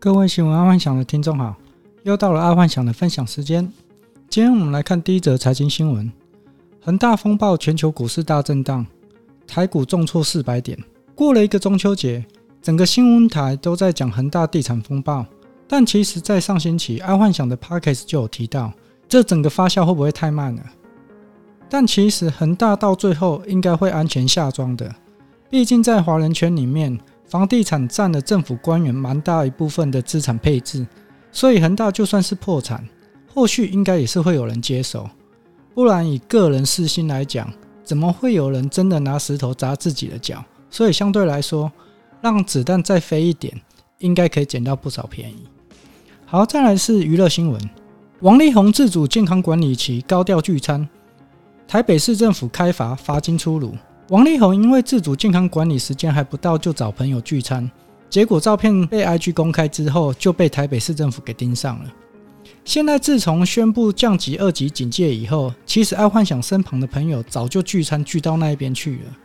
各位新闻爱幻想的听众好，又到了爱幻想的分享时间。今天我们来看第一则财经新闻：恒大风暴，全球股市大震荡，台股重挫四百点。过了一个中秋节，整个新闻台都在讲恒大地产风暴，但其实，在上星期爱幻想的 Podcast 就有提到，这整个发酵会不会太慢了？但其实恒大到最后应该会安全下庄的，毕竟在华人圈里面。房地产占了政府官员蛮大一部分的资产配置，所以恒大就算是破产，后续应该也是会有人接手。不然以个人私心来讲，怎么会有人真的拿石头砸自己的脚？所以相对来说，让子弹再飞一点，应该可以捡到不少便宜。好，再来是娱乐新闻：王力宏自主健康管理期高调聚餐，台北市政府开罚，罚金出炉。王力宏因为自主健康管理时间还不到，就找朋友聚餐，结果照片被 IG 公开之后，就被台北市政府给盯上了。现在自从宣布降级二级警戒以后，其实爱幻想身旁的朋友早就聚餐聚到那一边去了，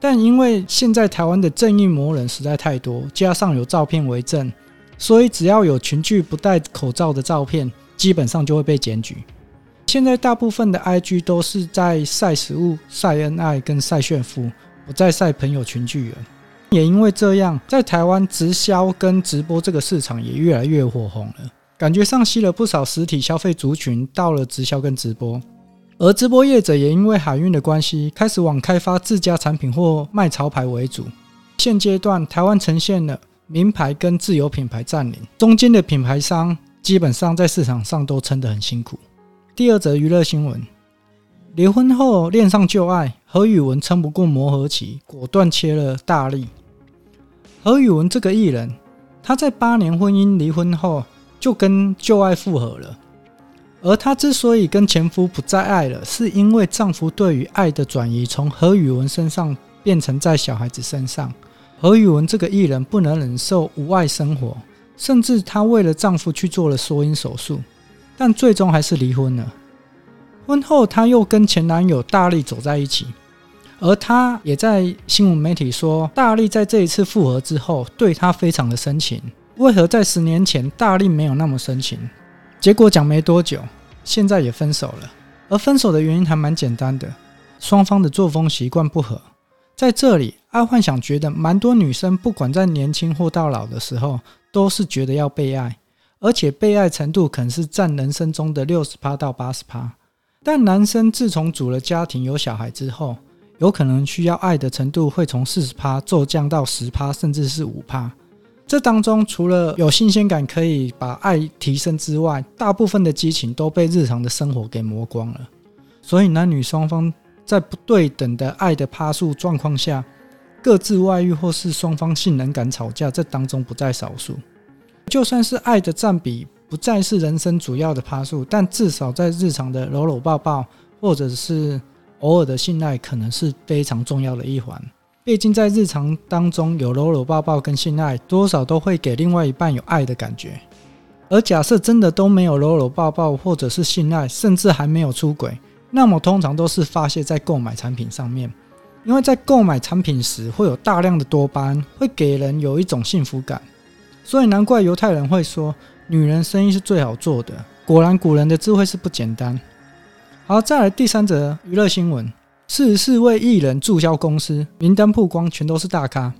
但因为现在台湾的正义魔人实在太多，加上有照片为证，所以只要有群聚不戴口罩的照片，基本上就会被检举。现在大部分的 IG 都是在晒食物、晒恩爱跟晒炫富，不再晒朋友群聚了。也因为这样，在台湾直销跟直播这个市场也越来越火红了，感觉上吸了不少实体消费族群到了直销跟直播。而直播业者也因为海运的关系，开始往开发自家产品或卖潮牌为主。现阶段，台湾呈现了名牌跟自有品牌占领，中间的品牌商基本上在市场上都撑得很辛苦。第二则娱乐新闻：离婚后恋上旧爱，何宇文撑不过磨合期，果断切了大力。何宇文这个艺人，他在八年婚姻离婚后，就跟旧爱复合了。而她之所以跟前夫不再爱了，是因为丈夫对于爱的转移从何宇文身上变成在小孩子身上。何宇文这个艺人不能忍受无爱生活，甚至她为了丈夫去做了缩阴手术。但最终还是离婚了。婚后，她又跟前男友大力走在一起，而她也在新闻媒体说，大力在这一次复合之后，对她非常的深情。为何在十年前大力没有那么深情？结果讲没多久，现在也分手了。而分手的原因还蛮简单的，双方的作风习惯不合。在这里，爱幻想觉得，蛮多女生不管在年轻或到老的时候，都是觉得要被爱。而且被爱程度可能是占人生中的六十趴到八十趴，但男生自从组了家庭有小孩之后，有可能需要爱的程度会从四十趴骤降到十趴，甚至是五趴。这当中除了有新鲜感可以把爱提升之外，大部分的激情都被日常的生活给磨光了。所以男女双方在不对等的爱的趴数状况下，各自外遇或是双方性能感吵架，这当中不在少数。就算是爱的占比不再是人生主要的趴数，但至少在日常的搂搂抱抱，或者是偶尔的性爱，可能是非常重要的一环。毕竟在日常当中有搂搂抱抱跟性爱，多少都会给另外一半有爱的感觉。而假设真的都没有搂搂抱抱或者是性爱，甚至还没有出轨，那么通常都是发泄在购买产品上面，因为在购买产品时会有大量的多巴胺，会给人有一种幸福感。所以难怪犹太人会说，女人生意是最好做的。果然，古人的智慧是不简单。好，再来第三则娱乐新闻：四十四位艺人注销公司名单曝光，全都是大咖。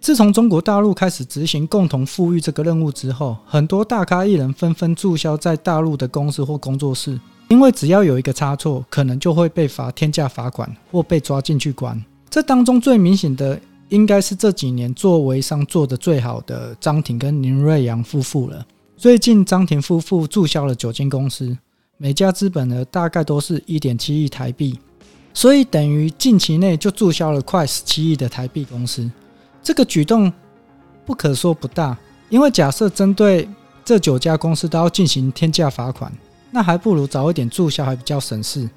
自从中国大陆开始执行共同富裕这个任务之后，很多大咖艺人纷纷注销在大陆的公司或工作室，因为只要有一个差错，可能就会被罚天价罚款或被抓进去关。这当中最明显的。应该是这几年做微商做得最好的张庭跟林瑞阳夫妇了。最近张庭夫妇注销了九间公司，每家资本额大概都是一点七亿台币，所以等于近期内就注销了快十七亿的台币公司。这个举动不可说不大，因为假设针对这九家公司都要进行天价罚款，那还不如早一点注销，还比较省事。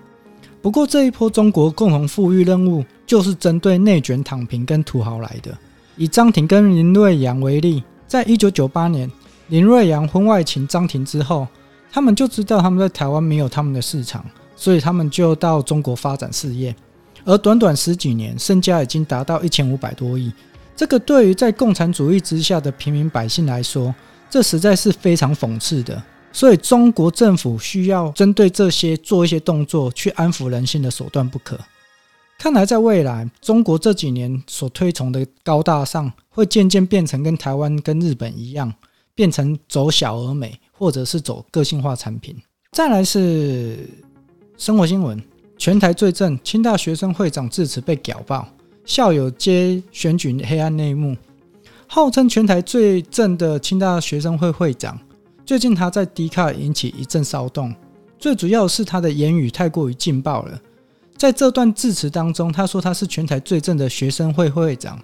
不过这一波中国共同富裕任务就是针对内卷、躺平跟土豪来的。以张庭跟林瑞阳为例，在一九九八年林瑞阳婚外情张庭之后，他们就知道他们在台湾没有他们的市场，所以他们就到中国发展事业。而短短十几年，身家已经达到一千五百多亿，这个对于在共产主义之下的平民百姓来说，这实在是非常讽刺的。所以，中国政府需要针对这些做一些动作，去安抚人心的手段不可。看来，在未来，中国这几年所推崇的高大上，会渐渐变成跟台湾、跟日本一样，变成走小而美，或者是走个性化产品。再来是生活新闻：全台最正，清大学生会长致辞被屌爆。校友皆选举黑暗内幕，号称全台最正的清大学生会会长，最近他在 D 卡引起一阵骚动，最主要是他的言语太过于劲爆了。在这段致辞当中，他说他是全台最正的学生会会长，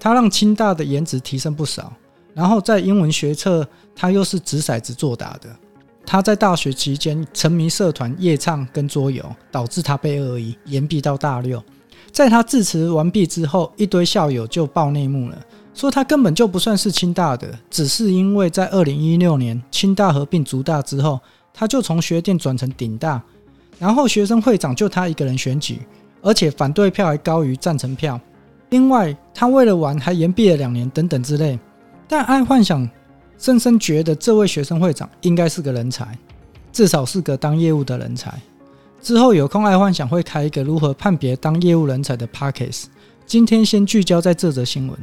他让清大的颜值提升不少。然后在英文学测，他又是掷骰子作答的。他在大学期间沉迷社团、夜唱跟桌游，导致他被恶意延毕到大六。在他致辞完毕之后，一堆校友就爆内幕了，说他根本就不算是清大的，只是因为在二零一六年清大合并竹大之后，他就从学电转成顶大，然后学生会长就他一个人选举，而且反对票还高于赞成票。另外，他为了玩还延毕了两年等等之类。但爱幻想深深觉得这位学生会长应该是个人才，至少是个当业务的人才。之后有空，爱幻想会开一个如何判别当业务人才的 podcast。今天先聚焦在这则新闻。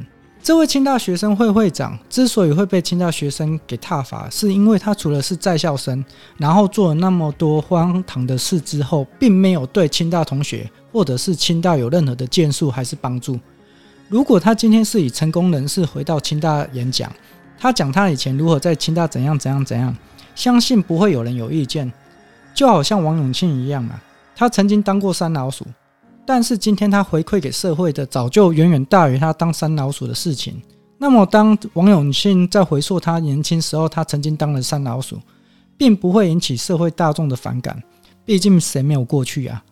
这位清大学生会会长之所以会被清大学生给踏伐，是因为他除了是在校生，然后做了那么多荒唐的事之后，并没有对清大同学或者是清大有任何的建树还是帮助。如果他今天是以成功人士回到清大演讲，他讲他以前如何在清大怎样怎样怎样，相信不会有人有意见。就好像王永庆一样啊，他曾经当过山老鼠，但是今天他回馈给社会的早就远远大于他当山老鼠的事情。那么，当王永庆在回溯他年轻时候，他曾经当了山老鼠，并不会引起社会大众的反感，毕竟谁没有过去啊？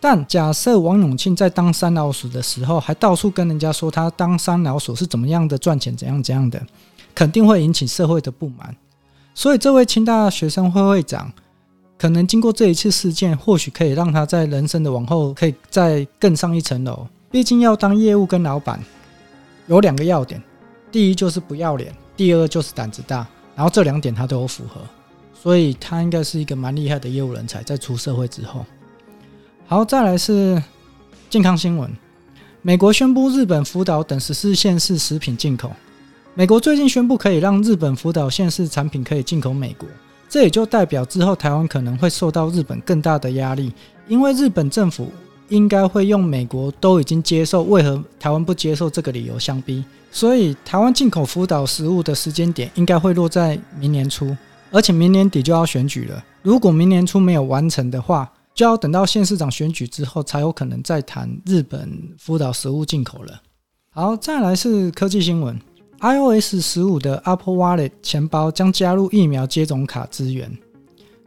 但假设王永庆在当山老鼠的时候，还到处跟人家说他当山老鼠是怎么样的赚钱，怎样怎样的，肯定会引起社会的不满。所以，这位清大学生会会长。可能经过这一次事件，或许可以让他在人生的往后可以再更上一层楼。毕竟要当业务跟老板，有两个要点：第一就是不要脸，第二就是胆子大。然后这两点他都有符合，所以他应该是一个蛮厉害的业务人才。在出社会之后，好，再来是健康新闻：美国宣布日本福岛等十四县市食品进口。美国最近宣布可以让日本福岛县市产品可以进口美国。这也就代表之后台湾可能会受到日本更大的压力，因为日本政府应该会用美国都已经接受，为何台湾不接受这个理由相逼，所以台湾进口福岛食物的时间点应该会落在明年初，而且明年底就要选举了。如果明年初没有完成的话，就要等到县市长选举之后才有可能再谈日本福岛食物进口了。好，再来是科技新闻。iOS 十五的 Apple Wallet 钱包将加入疫苗接种卡资源。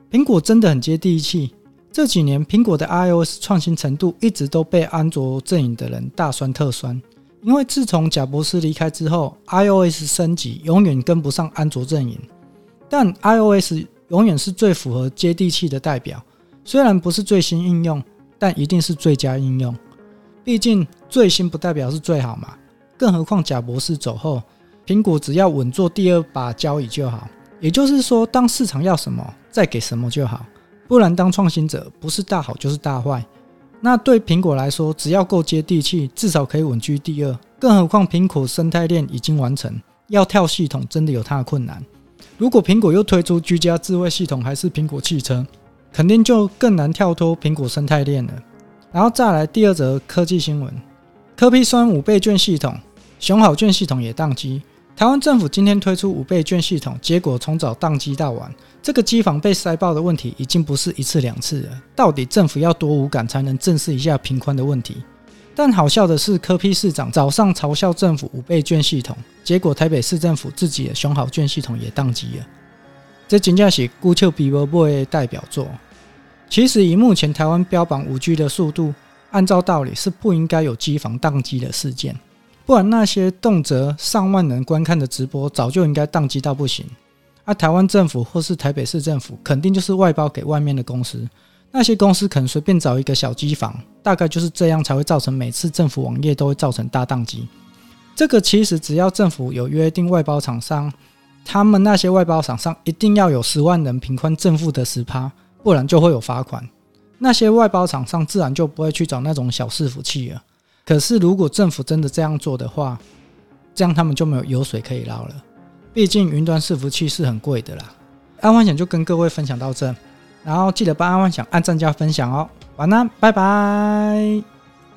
苹果真的很接地气。这几年，苹果的 iOS 创新程度一直都被安卓阵营的人大酸特酸。因为自从贾博士离开之后，iOS 升级永远跟不上安卓阵营。但 iOS 永远是最符合接地气的代表。虽然不是最新应用，但一定是最佳应用。毕竟最新不代表是最好嘛。更何况贾博士走后。苹果只要稳坐第二把交椅就好，也就是说，当市场要什么，再给什么就好。不然，当创新者不是大好就是大坏。那对苹果来说，只要够接地气，至少可以稳居第二。更何况，苹果生态链已经完成，要跳系统真的有它的困难。如果苹果又推出居家智慧系统，还是苹果汽车，肯定就更难跳脱苹果生态链了。然后再来第二则科技新闻：柯 P 酸五倍券系统，熊好券系统也宕机。台湾政府今天推出五倍券系统，结果从早宕机到晚，这个机房被塞爆的问题已经不是一次两次了。到底政府要多无感才能正视一下频宽的问题？但好笑的是，柯批市长早上嘲笑政府五倍券系统，结果台北市政府自己的熊好券系统也宕机了。这真正是孤丘比伯伯的代表作。其实以目前台湾标榜五 G 的速度，按照道理是不应该有机房宕机的事件。不然，那些动辄上万人观看的直播，早就应该宕机到不行。而、啊、台湾政府或是台北市政府，肯定就是外包给外面的公司。那些公司可能随便找一个小机房，大概就是这样才会造成每次政府网页都会造成大宕机。这个其实只要政府有约定外包厂商，他们那些外包厂商一定要有十万人平宽正负的十趴，不然就会有罚款。那些外包厂商自然就不会去找那种小伺服器了。可是如果政府真的这样做的话，这样他们就没有油水可以捞了。毕竟云端伺服器是很贵的啦。安幻想就跟各位分享到这，然后记得帮安幻想按赞加分享哦。晚安，拜拜。